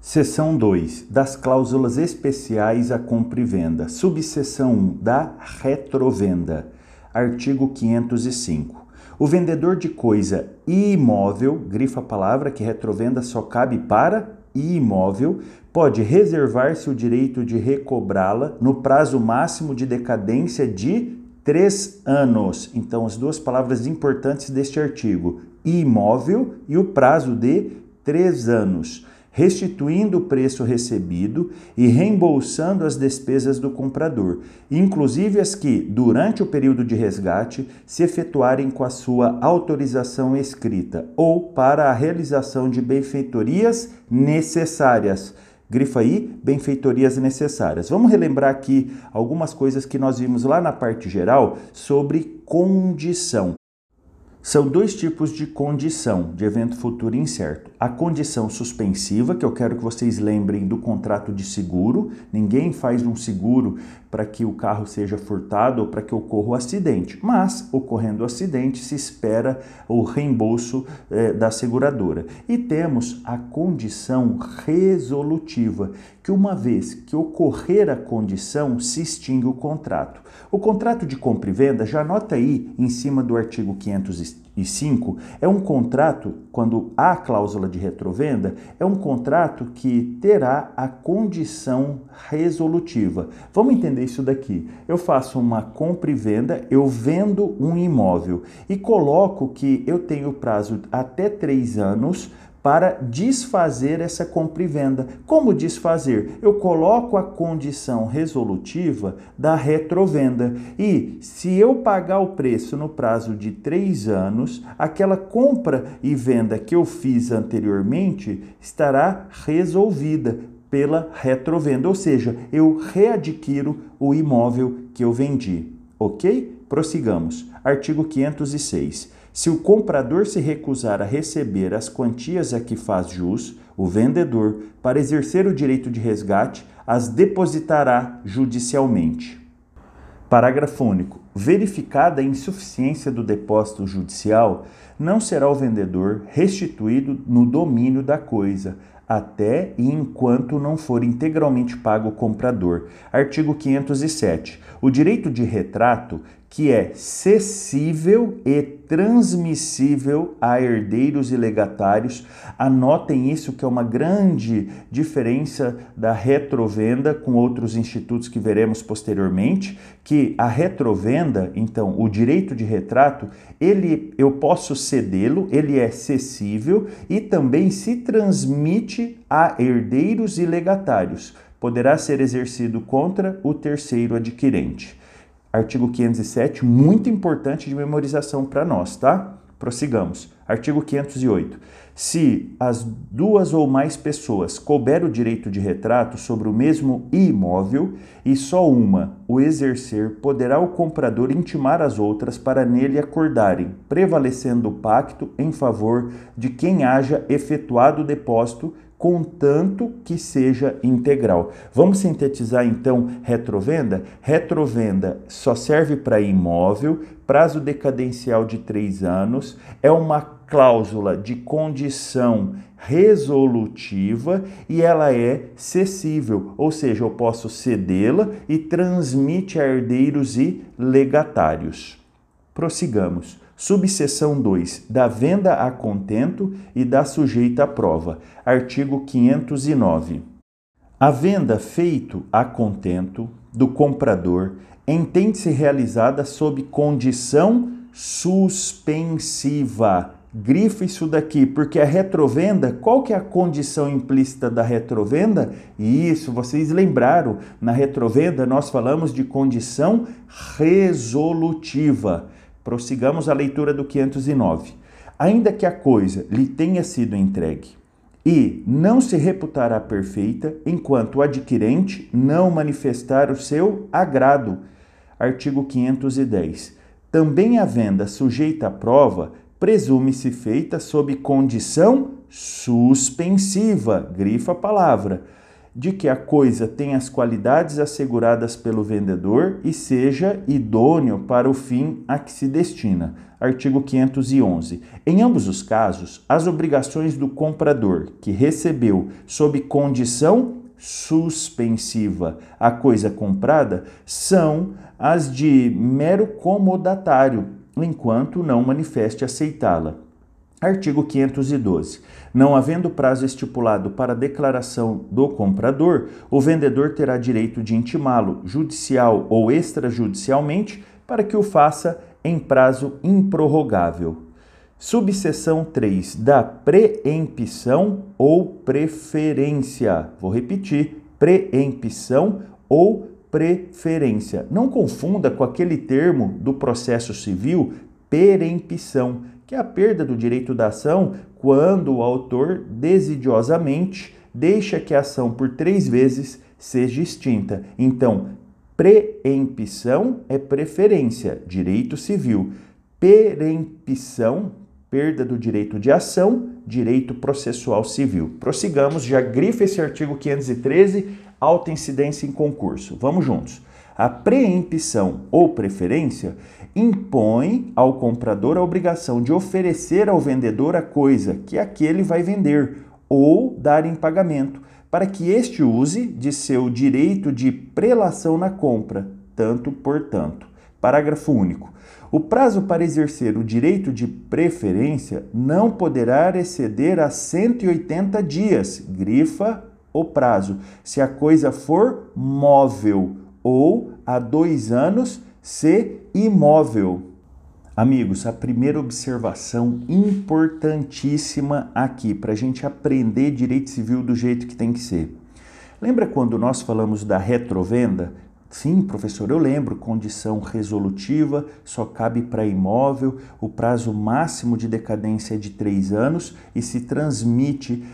Seção 2. Das cláusulas especiais à compra e venda. Subseção 1. Da retrovenda. Artigo 505. O vendedor de coisa imóvel, grifa a palavra que retrovenda só cabe para imóvel, pode reservar-se o direito de recobrá-la no prazo máximo de decadência de três anos. Então, as duas palavras importantes deste artigo: imóvel e o prazo de três anos restituindo o preço recebido e reembolsando as despesas do comprador, inclusive as que, durante o período de resgate, se efetuarem com a sua autorização escrita ou para a realização de benfeitorias necessárias. Grifa aí, benfeitorias necessárias. Vamos relembrar aqui algumas coisas que nós vimos lá na parte geral sobre condição. São dois tipos de condição de evento futuro incerto. A condição suspensiva, que eu quero que vocês lembrem do contrato de seguro. Ninguém faz um seguro para que o carro seja furtado ou para que ocorra o acidente, mas ocorrendo o acidente se espera o reembolso eh, da seguradora. E temos a condição resolutiva, que uma vez que ocorrer a condição, se extingue o contrato. O contrato de compra e venda, já anota aí em cima do artigo 505, é um contrato, quando há cláusula de retrovenda, é um contrato que terá a condição resolutiva. Vamos entender isso daqui. Eu faço uma compra e venda, eu vendo um imóvel e coloco que eu tenho prazo até três anos para desfazer essa compra e venda. Como desfazer? Eu coloco a condição resolutiva da retrovenda e se eu pagar o preço no prazo de três anos, aquela compra e venda que eu fiz anteriormente estará resolvida pela retrovenda, ou seja, eu readquiro o imóvel que eu vendi. Ok? Prossigamos. Artigo 506. Se o comprador se recusar a receber as quantias a que faz jus, o vendedor, para exercer o direito de resgate, as depositará judicialmente. Parágrafo único. Verificada a insuficiência do depósito judicial, não será o vendedor restituído no domínio da coisa, até e enquanto não for integralmente pago o comprador. Artigo 507. O direito de retrato que é cessível e transmissível a herdeiros e legatários. Anotem isso, que é uma grande diferença da retrovenda com outros institutos que veremos posteriormente, que a retrovenda, então, o direito de retrato, ele eu posso cedê-lo, ele é cessível e também se transmite a herdeiros e legatários. Poderá ser exercido contra o terceiro adquirente. Artigo 507, muito importante de memorização para nós, tá? Prossigamos. Artigo 508. Se as duas ou mais pessoas couber o direito de retrato sobre o mesmo imóvel e só uma o exercer, poderá o comprador intimar as outras para nele acordarem, prevalecendo o pacto em favor de quem haja efetuado o depósito contanto que seja integral. Vamos sintetizar então retrovenda? Retrovenda só serve para imóvel, prazo decadencial de três anos, é uma cláusula de condição resolutiva e ela é cessível, ou seja, eu posso cedê-la e transmite a herdeiros e legatários. Prossigamos. Subseção 2. Da venda a contento e da sujeita à prova. Artigo 509. A venda feito a contento do comprador entende-se realizada sob condição suspensiva. Grifa isso daqui, porque a retrovenda, qual que é a condição implícita da retrovenda? Isso, vocês lembraram, na retrovenda nós falamos de condição resolutiva. Prossigamos a leitura do 509. Ainda que a coisa lhe tenha sido entregue e não se reputará perfeita enquanto o adquirente não manifestar o seu agrado. Artigo 510. Também a venda sujeita à prova presume-se feita sob condição suspensiva, grifa a palavra, de que a coisa tenha as qualidades asseguradas pelo vendedor e seja idôneo para o fim a que se destina. Artigo 511. Em ambos os casos, as obrigações do comprador que recebeu sob condição suspensiva a coisa comprada são as de mero comodatário, enquanto não manifeste aceitá-la. Artigo 512. Não havendo prazo estipulado para declaração do comprador, o vendedor terá direito de intimá-lo, judicial ou extrajudicialmente, para que o faça em prazo improrrogável. Subseção 3 da preempção ou preferência. Vou repetir: preempção ou preferência. Não confunda com aquele termo do processo civil, perempção que é a perda do direito da ação quando o autor desidiosamente deixa que a ação por três vezes seja extinta. Então, preempção é preferência, direito civil. Perempção, perda do direito de ação, direito processual civil. Prossigamos, já grifa esse artigo 513, alta incidência em concurso. Vamos juntos. A preempção ou preferência impõe ao comprador a obrigação de oferecer ao vendedor a coisa que aquele vai vender ou dar em pagamento, para que este use de seu direito de prelação na compra, tanto por tanto. Parágrafo único. O prazo para exercer o direito de preferência não poderá exceder a 180 dias, grifa o prazo, se a coisa for móvel, ou a dois anos, se imóvel. Amigos, a primeira observação importantíssima aqui para a gente aprender direito civil do jeito que tem que ser. Lembra quando nós falamos da retrovenda? Sim, professor, eu lembro. Condição resolutiva só cabe para imóvel, o prazo máximo de decadência é de três anos e se transmite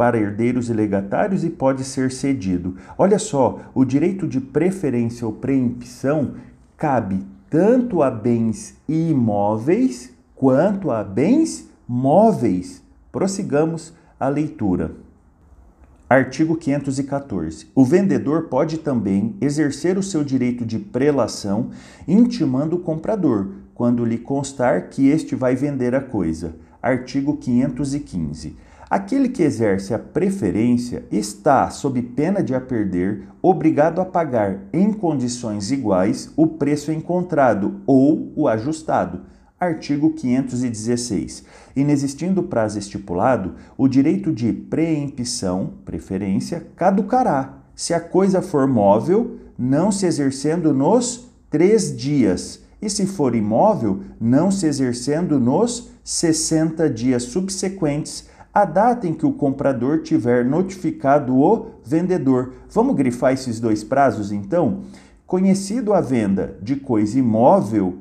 para herdeiros e legatários e pode ser cedido. Olha só, o direito de preferência ou preempção cabe tanto a bens imóveis quanto a bens móveis. Prossigamos a leitura. Artigo 514. O vendedor pode também exercer o seu direito de prelação intimando o comprador, quando lhe constar que este vai vender a coisa. Artigo 515. Aquele que exerce a preferência está, sob pena de a perder, obrigado a pagar em condições iguais o preço encontrado ou o ajustado. Artigo 516. Inexistindo prazo estipulado, o direito de preempção, preferência, caducará, se a coisa for móvel, não se exercendo nos três dias, e se for imóvel, não se exercendo nos 60 dias subsequentes a data em que o comprador tiver notificado o vendedor. Vamos grifar esses dois prazos então? Conhecido a venda de coisa imóvel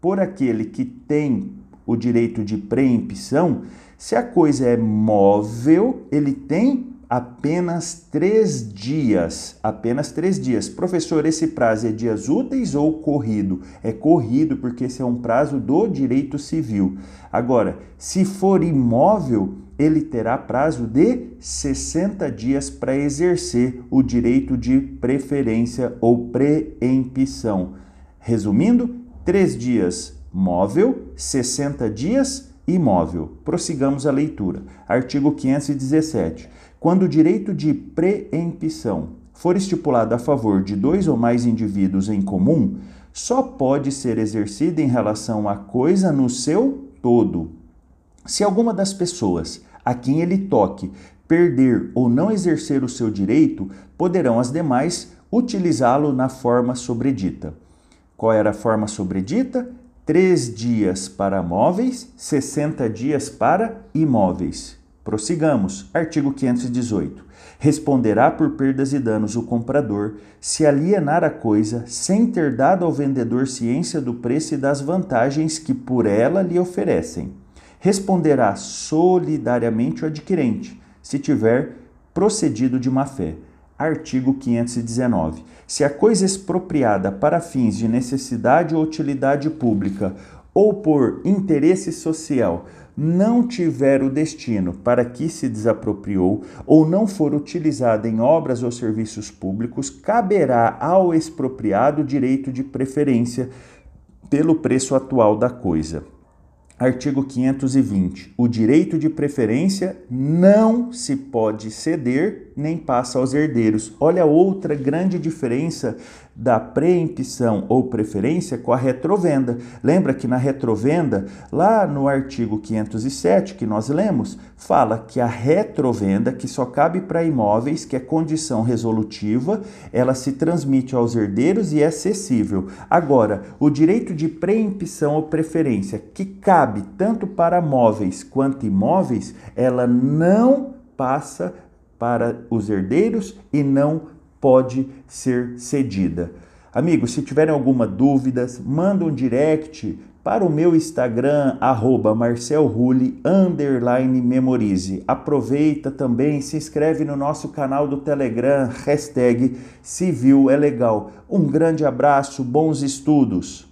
por aquele que tem o direito de preempção, se a coisa é móvel, ele tem apenas três dias. Apenas três dias. Professor, esse prazo é dias úteis ou corrido? É corrido porque esse é um prazo do direito civil. Agora, se for imóvel, ele terá prazo de 60 dias para exercer o direito de preferência ou preempção. Resumindo, três dias móvel, 60 dias imóvel. Prossigamos a leitura. Artigo 517. Quando o direito de preempção for estipulado a favor de dois ou mais indivíduos em comum, só pode ser exercido em relação à coisa no seu todo. Se alguma das pessoas a quem ele toque perder ou não exercer o seu direito, poderão as demais utilizá-lo na forma sobredita. Qual era a forma sobredita? Três dias para móveis, 60 dias para imóveis. Prossigamos. Artigo 518. Responderá por perdas e danos o comprador se alienar a coisa sem ter dado ao vendedor ciência do preço e das vantagens que por ela lhe oferecem. Responderá solidariamente o adquirente, se tiver procedido de má fé. Artigo 519. Se a coisa expropriada para fins de necessidade ou utilidade pública ou por interesse social não tiver o destino para que se desapropriou ou não for utilizada em obras ou serviços públicos, caberá ao expropriado direito de preferência pelo preço atual da coisa. Artigo 520. O direito de preferência não se pode ceder nem passa aos herdeiros. Olha outra grande diferença da preempção ou preferência com a retrovenda. Lembra que na retrovenda, lá no artigo 507 que nós lemos, fala que a retrovenda, que só cabe para imóveis, que é condição resolutiva, ela se transmite aos herdeiros e é acessível. Agora, o direito de preempção ou preferência, que cabe tanto para móveis quanto imóveis, ela não passa para os herdeiros e não pode ser cedida. Amigos, se tiverem alguma dúvida, manda um direct para o meu Instagram, arroba underline memorize. Aproveita também, se inscreve no nosso canal do Telegram, hashtag Civil é Legal. Um grande abraço, bons estudos!